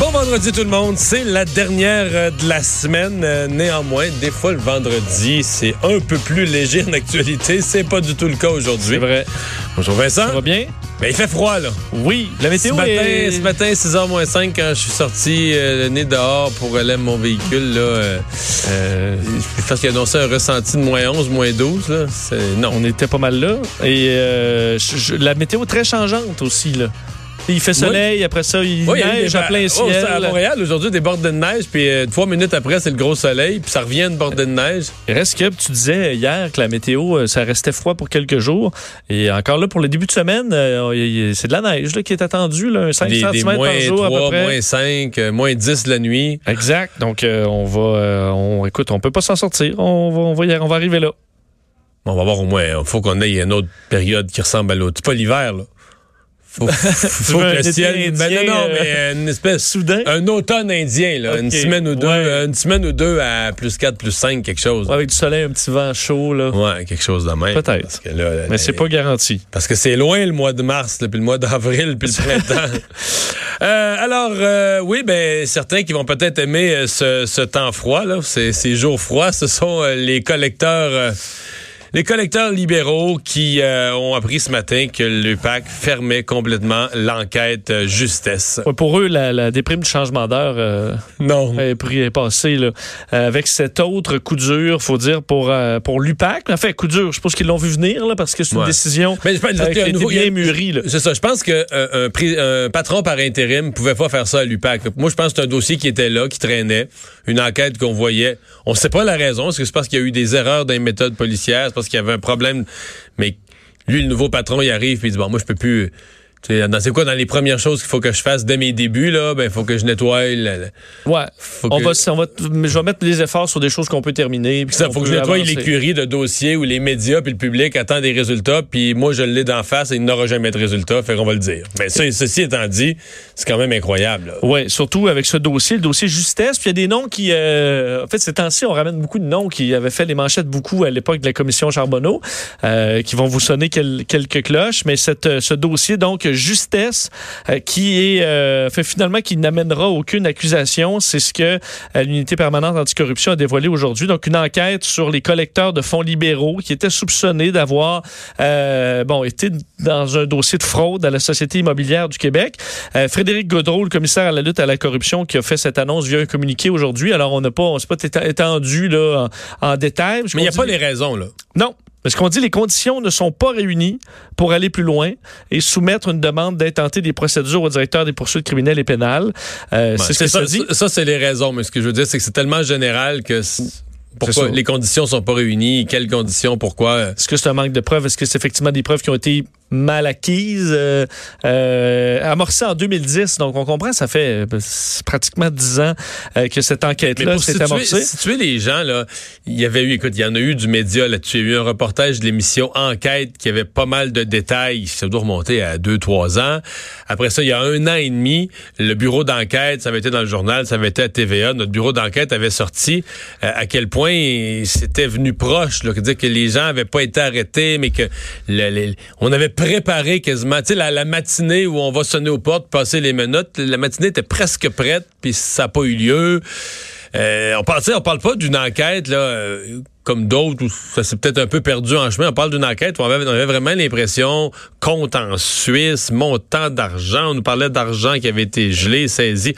Bon vendredi tout le monde, c'est la dernière euh, de la semaine. Euh, néanmoins, des fois le vendredi, c'est un peu plus léger en actualité. C'est pas du tout le cas aujourd'hui. C'est vrai. Bonjour Vincent. Ça va bien? Mais il fait froid là. Oui, la météo ce matin, est... ce matin 6h moins 5 quand je suis sorti euh, le nez dehors pour aller mon véhicule là, euh, euh, je pense qu'il a annoncé un ressenti de moins 11, moins 12 là. Non. On était pas mal là. Et euh, je- je- la météo est très changeante aussi, là. Il fait soleil, après ça, il Oui, il neige des à plein oh, ciel. c'est à Montréal, aujourd'hui, des bordées de neige, puis euh, trois minutes après, c'est le gros soleil, puis ça revient une bordée de neige. Il reste que tu disais hier que la météo, euh, ça restait froid pour quelques jours. Et encore là, pour le début de semaine, euh, il c'est de la neige là, qui est attendue, là, un 5 Des, cm des par moins jour 3, à peu près. moins 5, euh, moins 10 la nuit. Exact. Donc, on va, on, écoute, on peut pas s'en sortir. On va, on va, y- on va arriver là. On va voir au moins. Il faut qu'on ait une autre période qui ressemble à l'autre. C'est pas l'hiver, là. Faut, faut que le ciel. indien, Ben non, non, euh, mais euh, une espèce. Soudain. Un automne indien, là. Une semaine ou deux. Ouais. euh, Une semaine ou deux à plus 4, plus 5, quelque chose. Avec du soleil, un petit vent chaud, là. Ouais, quelque chose de même. Peut-être. Là, Mais c'est pas garanti. Parce que c'est loin le mois de mars, là, puis le mois d'avril, puis le printemps. Euh, alors, euh, oui, ben certains qui vont peut-être aimer euh, ce, ce temps froid, là, ces, ces jours froids, ce sont euh, les collecteurs. euh, les collecteurs libéraux qui euh, ont appris ce matin que l'UPAC fermait complètement l'enquête euh, justesse. Ouais, pour eux, la, la déprime du changement d'heure euh, Non. est, pris- est passée. Là. Euh, avec cet autre coup dur, faut dire, pour, euh, pour l'UPAC. En fait, coup dur, je suppose qu'ils l'ont vu venir là, parce que c'est une Ouais. décision Mais je pense- euh, qui a été nouveau- bien mûrie. là. C'est ça. Je pense que euh, un, patron par intérim pouvait pas faire ça à l'UPAC. Moi, je pense que c'est un dossier qui était là, qui traînait, une enquête qu'on voyait. On sait pas la raison. Est-ce que c'est parce qu'il y a eu des erreurs dans les méthodes policières, qu'il y avait un problème. Mais lui, le nouveau patron, il arrive puis il dit bon, moi, je peux plus. C'est quoi dans les premières choses qu'il faut que je fasse dès mes débuts là? Ben, il faut que je nettoie. le- Ouais. faut On que- va, on va, je vais mettre les efforts sur des choses qu'on peut terminer. puis Ça, qu'on faut que je nettoie l'écurie de dossiers où les médias puis le public attendent des résultats, puis moi je l'ai d'en face et il n'aura jamais de résultats, fait qu'on va le dire. Mais ça, ceci étant dit, c'est quand même incroyable. Oui, surtout avec ce dossier, le dossier justesse. Puis il y a des noms qui, euh, en fait, ces temps-ci, on ramène beaucoup de noms qui avaient fait les manchettes beaucoup à l'époque de la commission Charbonneau, euh, qui vont vous sonner quel- quelques cloches. Mais cette, euh, ce dossier, donc, justesse, euh, qui est, euh, fait finalement, qui n'amènera aucune accusation, c'est ce que euh, l'unité permanente anticorruption a dévoilé aujourd'hui. Donc, une enquête sur les collecteurs de fonds libéraux qui étaient soupçonnés d'avoir, euh, bon, été dans un dossier de fraude à la Société immobilière du Québec. Euh, Frédéric Godreau, le commissaire à la lutte à la corruption, qui a fait cette annonce via un communiqué aujourd'hui. Alors, on n'a pas, on s'est pas étendu là, en, en détail. Mais il n'y a pas les raisons, là. Non. Parce qu'on dit les conditions ne sont pas réunies pour aller plus loin et soumettre une demande d'intenter des procédures au directeur des poursuites criminelles et pénales. Euh, c'est ce que ça, ça, dit. ça, ça, c'est les raisons, mais ce que je veux dire, c'est que c'est tellement général que pourquoi les conditions sont pas réunies, quelles conditions, pourquoi. euh, Est-ce que c'est un manque de preuves? Est-ce que c'est effectivement des preuves qui ont été mal acquises, euh, euh, amorcées en 2010? Donc, on comprend, ça fait euh, pratiquement 10 ans euh, que cette enquête-là s'est amorcée. situer les gens, là, il y avait eu, écoute, il y en a eu du média là-dessus. Il y a eu un reportage de l'émission Enquête qui avait pas mal de détails. Ça doit remonter à deux, trois ans. Après ça, il y a un an et demi, le bureau d'enquête, ça avait été dans le journal, ça avait été à TVA. Notre bureau d'enquête avait sorti euh, à quel point c'était venu proche, là, dire que les gens avaient pas été arrêtés, mais que le- le- on avait préparé quasiment, tu sais, la, matinée où on va sonner aux portes, passer les menottes, la matinée était presque prête, puis ça n'a pas eu lieu. Euh, on parle, on parle pas d'une enquête là, euh, comme d'autres où ça s'est peut-être un peu perdu en chemin. On parle d'une enquête où on avait, on avait vraiment l'impression compte en Suisse, montant d'argent. On nous parlait d'argent qui avait été gelé, saisi.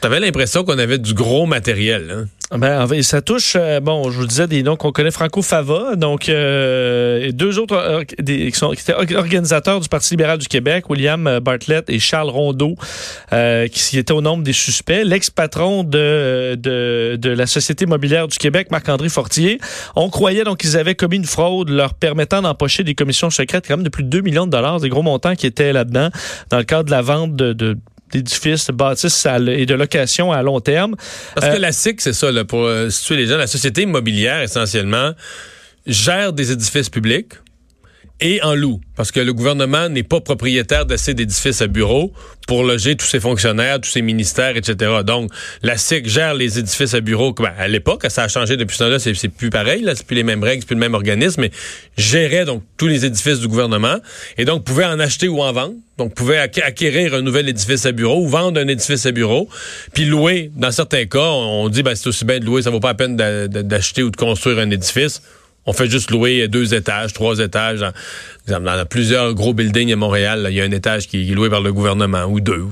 T'avais l'impression qu'on avait du gros matériel. Hein? Ben, en fait, ça touche, euh, bon, je vous disais des noms qu'on connaît, Franco Fava, donc euh, et deux autres euh, qui, sont, qui étaient or- organisateurs du Parti libéral du Québec, William euh, Bartlett et Charles Rondeau, euh, qui étaient au nombre des suspects. L'ex-patron de, de, de la Société immobilière du Québec, Marc-André Fortier, on croyait donc qu'ils avaient commis une fraude leur permettant d'empocher des commissions secrètes quand même de plus de 2 millions de dollars, des gros montants qui étaient là-dedans, dans le cadre de la vente de d'édifices, de bâtisses et de location à long terme. Parce Euh, que la SIC, c'est ça, là, pour euh, situer les gens, la société immobilière, essentiellement, gère des édifices publics et en loue. Parce que le gouvernement n'est pas propriétaire d'assez d'édifices à bureaux pour loger tous ses fonctionnaires, tous ses ministères, etc. Donc, la SIC gère les édifices à bureaux. À l'époque, ça a changé depuis ce temps-là, c'est plus pareil, c'est plus les mêmes règles, c'est plus le même organisme, mais gérait donc tous les édifices du gouvernement et donc pouvait en acheter ou en vendre. Donc, pouvait acqu- acquérir un nouvel édifice à bureau ou vendre un édifice à bureau, puis louer. Dans certains cas, on dit, ben, c'est aussi bien de louer, ça vaut pas la peine d'a- d'a- d'acheter ou de construire un édifice. On fait juste louer deux étages, trois étages. Dans, dans plusieurs gros buildings à Montréal, il y a un étage qui est loué par le gouvernement ou deux.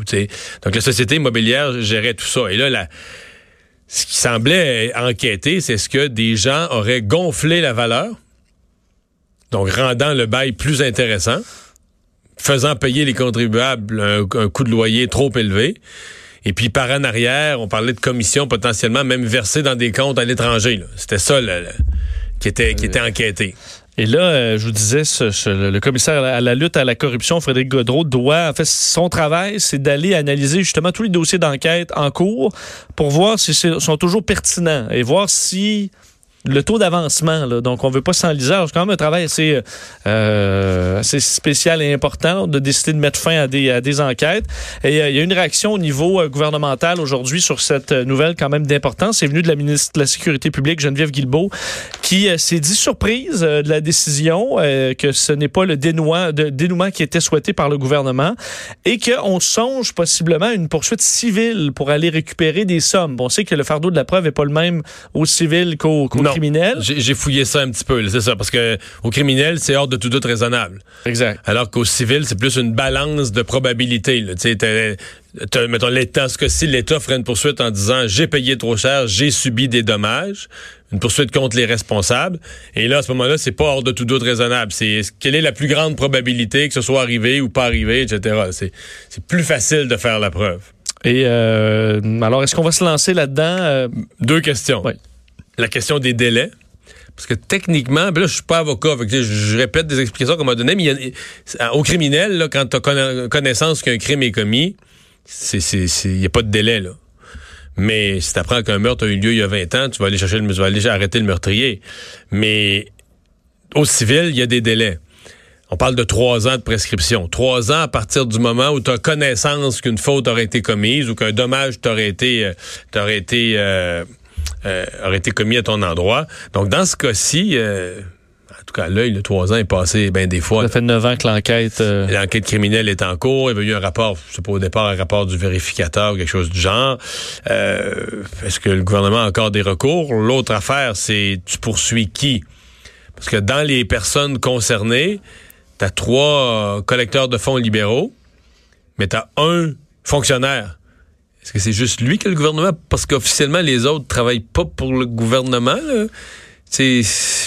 Donc la société immobilière gérait tout ça. Et là, ce qui semblait enquêter, c'est ce que des gens auraient gonflé la valeur, donc rendant le bail plus intéressant, faisant payer les contribuables un, coût de loyer trop élevé. Et puis par en arrière, on parlait de commissions potentiellement même versées dans des comptes à l'étranger. C'était ça le- qui était qui enquêté. Et là, euh, je vous disais, le commissaire à la, lutte à la corruption, Frédéric Godreau, doit, en fait, son travail, c'est d'aller analyser justement tous les dossiers d'enquête en cours pour voir s'ils sont toujours pertinents et voir si le taux d'avancement, donc on veut pas s'enliser. C'est quand même un travail assez, euh, assez spécial et important de décider de mettre fin à des, enquêtes. Et euh, il y a une réaction au niveau euh, gouvernemental aujourd'hui sur cette euh, nouvelle quand même d'importance. C'est venu de la ministre de la Sécurité publique, Geneviève Guilbeault, qui s'est dit surprise de la décision, que ce n'est pas le dénouement, qui était souhaité par le gouvernement et qu'on songe possiblement à une poursuite civile pour aller récupérer des sommes. Bon, on sait que le fardeau de la preuve n'est pas le même au civil qu'au Non. criminel. J'ai fouillé ça un petit peu, c'est ça, parce que au criminel, c'est hors de tout doute raisonnable. Exact. Alors qu'au civil, c'est plus une balance de probabilité. Tu sais, mettons, l'État, ce que si l'État ferait une poursuite en disant j'ai payé trop cher, j'ai subi des dommages, une poursuite contre les responsables. Et là, à ce moment-là, c'est pas hors de tout doute raisonnable. C'est quelle est la plus grande probabilité que ce soit arrivé ou pas arrivé, etc. C'est c'est plus facile de faire la preuve. Et euh, alors, est-ce qu'on va se lancer là-dedans? Euh, Deux questions. Ouais. La question des délais. Parce que techniquement, ben là, je suis pas avocat, je, répète des explications qu'on m'a données, mais au criminel, là, quand tu as connaissance qu'un crime est commis, il n'y a pas de délai. Là. Mais si tu apprends qu'un meurtre a eu lieu il y a 20 ans, tu vas aller chercher le, tu vas aller arrêter le meurtrier. Mais au civil, il y a des délais. On parle de trois ans de prescription. Trois ans à partir du moment où tu as connaissance qu'une faute aurait été commise ou qu'un dommage t'aurait été, euh, euh, euh, aurait été commis à ton endroit. Donc, dans ce cas-ci, euh, en tout cas, l'œil, le trois ans est passé bien des fois. ça fait neuf ans que l'enquête... euh, L'enquête criminelle est en cours. Il y avait eu un rapport, je sais pas au départ, un rapport du vérificateur ou quelque chose du genre. Euh, Est-ce que le gouvernement a encore des recours? L'autre affaire, c'est tu poursuis qui? Parce que dans les personnes concernées, tu as trois collecteurs de fonds libéraux, mais tu as un fonctionnaire. Est-ce que c'est juste lui que le gouvernement? Parce qu'officiellement, les autres travaillent pas pour le gouvernement. Là.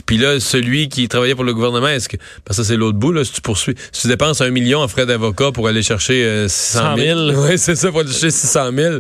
Puis là, celui qui travaillait pour le gouvernement, est-ce que. Parce que ça, c'est l'autre bout, là. Si tu poursuis. Si tu dépenses un million en frais d'avocat pour aller chercher euh, 600 000. 100 000. Oui, c'est ça, pour aller chercher 600 000.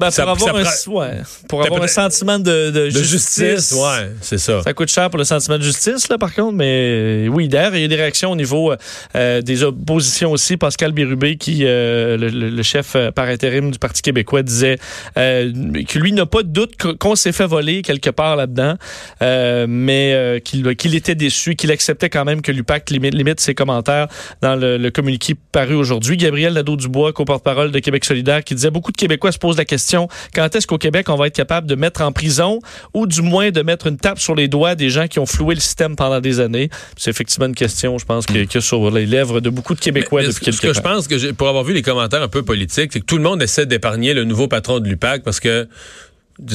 Ben, ça- pour avoir, ça un, ouais, pour avoir un sentiment de, de De justice, ouais, c'est ça. Ça coûte cher pour le sentiment de justice, là, par contre, mais euh, oui, d'ailleurs, il y a des réactions au niveau euh, des oppositions aussi. Pascal Bérubé, qui, euh, le, le- le chef euh, par intérim du Parti québécois, disait euh, que lui n'a pas de doute qu- qu'on s'est fait voler quelque part là-dedans, euh, mais euh, qu'il était déçu, qu'il acceptait quand même que l'UPAC limite, limite ses commentaires dans le, le communiqué paru aujourd'hui. Gabriel Nadeau-Dubois, co-porte-parole de Québec solidaire, qui disait beaucoup de Québécois se posent la question quand est-ce qu'au Québec on va être capable de mettre en prison ou du moins de mettre une tape sur les doigts des gens qui ont floué le système pendant des années? C'est effectivement une question, je pense, que, que sur les lèvres de beaucoup de Québécois Mais depuis ce quelques que je pense que pour avoir vu les commentaires un peu politiques, c'est que tout le monde essaie d'épargner le nouveau patron de l'UPAC parce que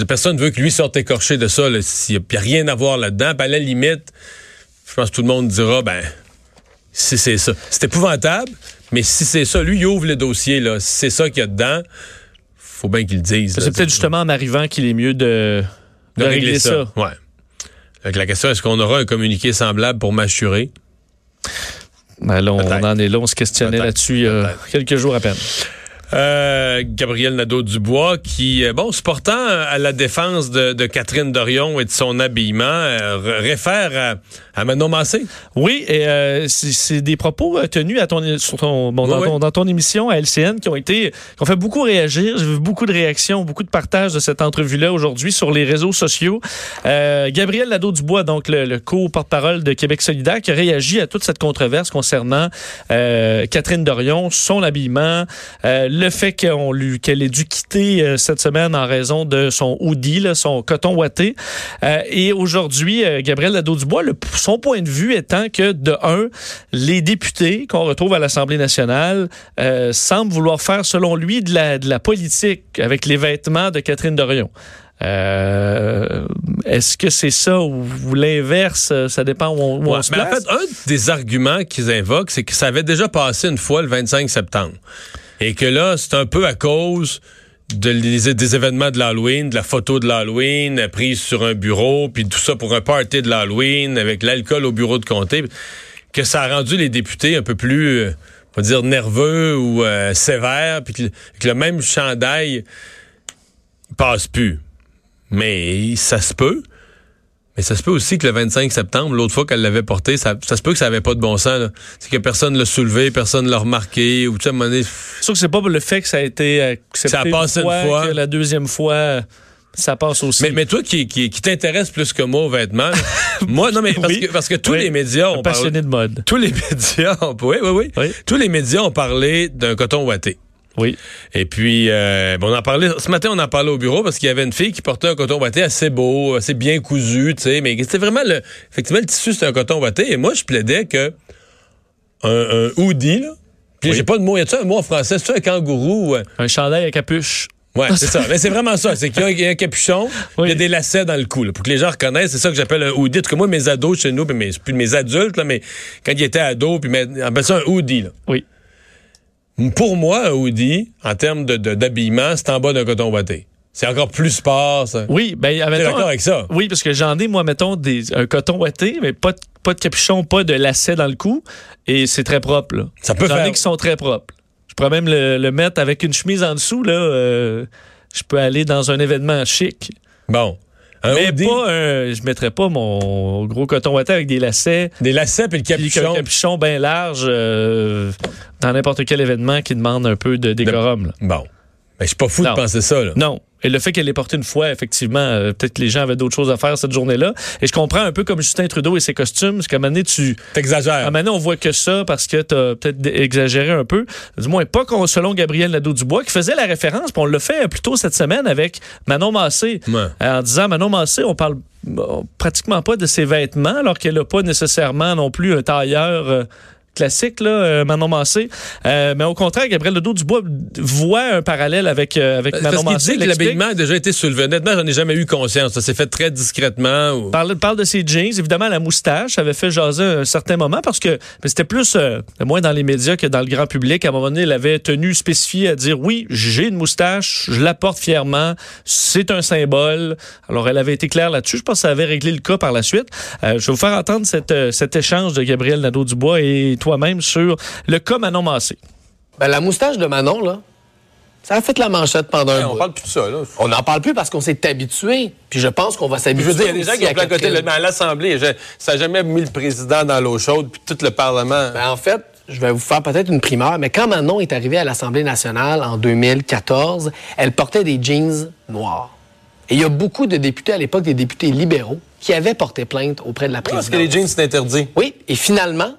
personne veut que lui sorte écorché de ça. S'il n'y a rien à voir là-dedans, puis à la limite, je pense que tout le monde dira, ben, si c'est ça. C'est épouvantable, mais si c'est ça, lui, il ouvre le dossier, là. Si c'est ça qu'il y a dedans, faut bien qu'il le dise. là. C'est peut-être justement en arrivant qu'il est mieux de, de, régler, ça. Ouais. La question, est-ce qu'on aura un communiqué semblable pour m'assurer? Ben là, on Peut-être. en est là, on se questionnait là-dessus il y a quelques jours à peine. Euh, Gabriel Nadeau-Dubois qui, euh, bon, se portant à la défense de, de Catherine Dorion et de son habillement, euh, réfère à, à Manon Massé. Oui, et euh, c'est des propos euh, tenus à ton, sur ton, bon, dans, Oui, ton, oui. dans ton émission à LCN qui ont été, qui ont fait beaucoup réagir. J'ai vu beaucoup de réactions, beaucoup de partages de cette entrevue-là aujourd'hui sur les réseaux sociaux. Euh, Gabriel Nadeau-Dubois, donc le, le co-porte-parole de Québec solidaire, qui a réagi à toute cette controverse concernant euh, Catherine Dorion, son habillement, euh, le fait qu'on lui, qu'elle ait dû quitter euh, cette semaine en raison de son hoodie, là, son coton ouaté. Euh, et aujourd'hui, euh, Gabriel Nadeau-Dubois, son point de vue étant que, de un, les députés qu'on retrouve à l'Assemblée nationale euh, semblent vouloir faire, selon lui, de la, de la politique avec les vêtements de Catherine Dorion. Euh, Est-ce que c'est ça ou, l'inverse? Ça dépend où on, où on Ouais, se mais en fait, un des arguments qu'ils invoquent, c'est que ça avait déjà passé une fois le 25 septembre. Et que là, c'est un peu à cause de, des, événements de l'Halloween, de la photo de l'Halloween prise sur un bureau, puis tout ça pour un party de l'Halloween avec l'alcool au bureau de comté, que ça a rendu les députés un peu plus, euh, on va dire, nerveux ou euh, sévères, puis que, que le même chandail il passe plus. Mais ça se peut. Mais ça se peut aussi que le 25 septembre, l'autre fois qu'elle l'avait porté, ça, ça se peut que ça avait pas de bon sens. C'est que personne l'a soulevé, personne l'a remarqué, ou tu sais, à un moment donné, sûr que c'est pas le fait que ça a été accepté Ça a passé une fois. que la deuxième fois, ça passe aussi. Mais, mais toi qui, qui, qui t'intéresse plus que moi aux vêtements, moi, non, mais parce, Oui. que, parce que tous Oui. les médias Un ont parlé. passionné de mode. Tous les médias ont, oui, oui, oui, Oui. Tous les médias ont parlé d'un coton ouaté. Oui. Et puis, euh, bon, on en parlait, ce matin, on en parlait au bureau parce qu'il y avait une fille qui portait un coton ouaté assez beau, assez bien cousu, tu sais, mais c'était vraiment le, effectivement, le tissu, c'était un coton ouaté. Et moi, je plaidais que un, un hoodie, là, puis Oui. j'ai pas de mot, y a-tu un mot en français? C'est un kangourou? ou un- chandail à capuche. Ouais, c'est ça. Mais c'est vraiment ça. C'est qu'il y a- y, a un capuchon, Oui. il y a des lacets dans le cou. là, pour que les gens reconnaissent, c'est ça que j'appelle un hoodie. En tout cas, moi, mes ados chez nous, puis mes, plus mes adultes, là, mais quand ils étaient ados, puis mais, on appelle ça un hoodie. Là. Oui. Pour moi, un hoodie, en termes de, de- d'habillement, c'est en bas d'un coton ouaté. C'est encore plus sport, ça. Oui, ben, d'accord avec ça? Oui, parce que j'en ai, moi, mettons, des, un coton ouaté, mais pas de, pas de capuchon, pas de lacet dans le cou. Et c'est très propre, là. Ça peut J'en faire- ai qui sont très propres. Je pourrais même le, le mettre avec une chemise en dessous, là. euh, je peux aller dans un événement chic. Bon. Un mais hoodie, pas un, je mettrais pas mon gros coton ouaté avec des lacets. des lacets puis le Puis un capuchon. capuchon bien large euh, dans n'importe quel événement qui demande un peu de décorum. là. Bon. Mais je suis pas fou Non. de penser ça, là. Non. Et le fait qu'elle l'ait porté une fois, effectivement, euh, peut-être que les gens avaient d'autres choses à faire cette journée-là. Et je comprends un peu comme Justin Trudeau et ses costumes, parce qu'à un moment donné, tu, à un T'exagères. moment donné, on voit que ça parce que tu as peut-être exagéré un peu. Du moins, pas qu'on- selon Gabriel Nadeau-Dubois, qui faisait la référence, puis on l'a fait plus tôt cette semaine avec Manon Massé, Ouais. en disant Manon Massé, on parle euh, pratiquement pas de ses vêtements, alors qu'elle n'a pas nécessairement non plus un tailleur. euh, classique, là, euh, Manon Massé. Euh, mais au contraire, Gabriel Nadeau-Dubois voit un parallèle avec, euh, avec Manon Parce qu'il Massé. dit que l'explique. l'habillement a déjà été soulevé. Honnêtement, j'en ai jamais eu conscience. Ça s'est fait très discrètement. ou- Parle, parle de ses jeans, évidemment la moustache avait fait jaser un certain moment parce que c'était plus euh, moins dans les médias que dans le grand public. À un moment donné, il avait tenu spécifié à dire oui, j'ai une moustache, je la porte fièrement, c'est un symbole. Alors elle avait été claire là-dessus. Je pense que ça avait réglé le cas par la suite. Euh, je vais vous faire entendre cette, euh, cet échange de Gabriel Nadeau-Dubois et toi-même sur le cas Manon Massé. Ben, la moustache de Manon, là, ça a fait la manchette pendant un Hey, on bout. parle plus de ça, là. On n'en parle plus parce qu'on s'est habitué. Puis je pense qu'on va Je s'habituer. veux dire, il y a des gens qui ont à côté, mais à l'Assemblée, je- ça n'a jamais mis le président dans l'eau chaude, puis tout le Parlement. Ben, en fait, je vais vous faire peut-être une primeur, mais quand Manon est arrivée à l'Assemblée nationale en 2014, elle portait des jeans noirs. Et il y a beaucoup de députés à l'époque, des députés libéraux, qui avaient porté plainte auprès de la Parce présidente. que les jeans, c'est interdit. Oui, et finalement,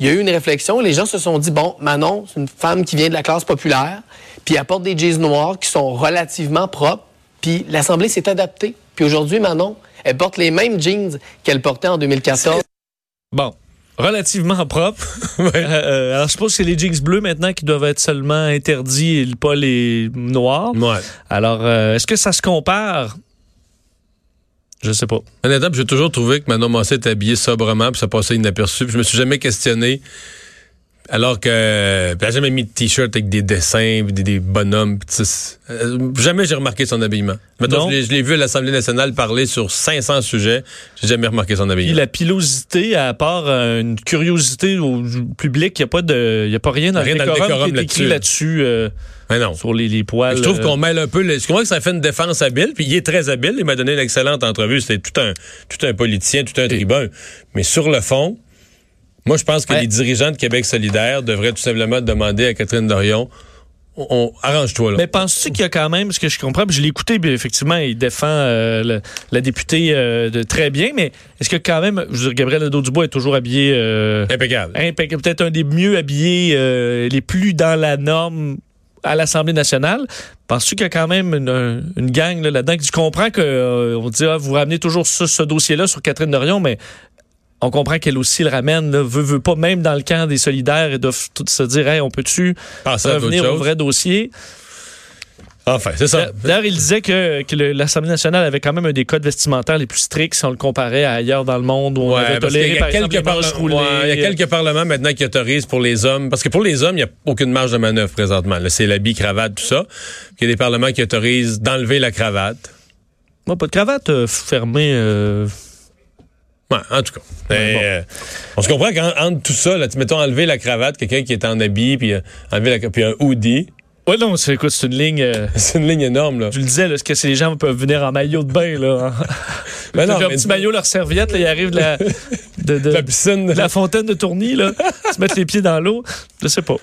il y a eu une réflexion. Les gens se sont dit, bon, Manon, c'est une femme qui vient de la classe populaire, puis elle porte des jeans noirs qui sont relativement propres, puis l'Assemblée s'est adaptée. Puis aujourd'hui, Manon, elle porte les mêmes jeans qu'elle portait en 2014. Bon. Relativement propre. Euh, euh, alors, je suppose que c'est les jeans bleus maintenant qui doivent être seulement interdits et pas les noirs. Ouais. Alors, euh, est-ce que ça se compare? Je sais pas. Honnêtement, j'ai toujours trouvé que Manon Massé était habillée sobrement, puis ça passait inaperçu. Puis je me suis jamais questionné. Alors que. Elle a jamais mis de t-shirt avec des dessins, des, des bonhommes. euh, jamais j'ai remarqué son habillement. Non. je l'ai- vu à l'Assemblée nationale parler sur 500 sujets. J'ai jamais remarqué son habillement. la pilosité, à part euh, une curiosité au public, il n'y a, pas de- y a pas rien dans Rien le dans le décorum, décorum qui est écrit là-dessus. euh, Mais non. sur les, les poils. Je trouve euh, qu'on mêle un peu. Le... Je comprends que ça fait une défense habile, puis il est très habile. Il m'a donné une excellente entrevue. C'était tout un, tout un politicien, tout un tribun. Mais sur le fond, moi, je pense que Ouais. les dirigeants de Québec solidaire devraient tout simplement demander à Catherine Dorion on, on- arrange-toi là. Mais penses-tu qu'il y a quand même, ce que je comprends, puis je l'ai écouté, puis effectivement, il défend euh, le- la députée euh, de très bien, mais est-ce que quand même, je veux dire, Gabriel Nadeau-Dubois est toujours habillé euh, Impeccable. impeccable, peut-être un des mieux habillés, euh, les plus dans la norme à l'Assemblée nationale. Penses-tu qu'il y a quand même une, une gang là, là-dedans? Je comprends que euh, on dit, ah, vous ramenez toujours ce, ce dossier-là sur Catherine Dorion, mais on comprend qu'elle aussi le ramène, là, veut, veut pas, même dans le camp des solidaires, doivent tous se dire, hey, on peut-tu revenir au vrai dossier? Enfin, c'est ça. D'ailleurs, il disait que, l'Assemblée nationale avait quand même un des codes vestimentaires les plus stricts si on le comparait à ailleurs dans le monde où on avait toléré, par exemple, les roulées. ouais, il y a quelques parlements maintenant qui autorisent pour les hommes, parce que pour les hommes, il n'y a aucune marge de manœuvre présentement. C'est l'habit, cravate, tout ça. Il y a des parlements qui autorisent d'enlever la cravate. Moi, pas de cravate euh, fermée. euh, Ouais, en tout cas. Mais, euh, on se comprend qu'entre tout ça, là, tu- mettons enlever la cravate, quelqu'un qui est en habit, puis euh, enlever la, puis un hoodie, Ouais, non, c'est écoute, c'est une ligne. euh, c'est une ligne énorme. Là. je le disais, là, ce que les gens peuvent venir en maillot de bain, là. hein. Mais non, leur mais- petit maillot, leur serviette, là, ils arrivent de la, de, de- La piscine. de la fontaine de Tourny, là, se mettre les pieds dans l'eau. Je sais pas.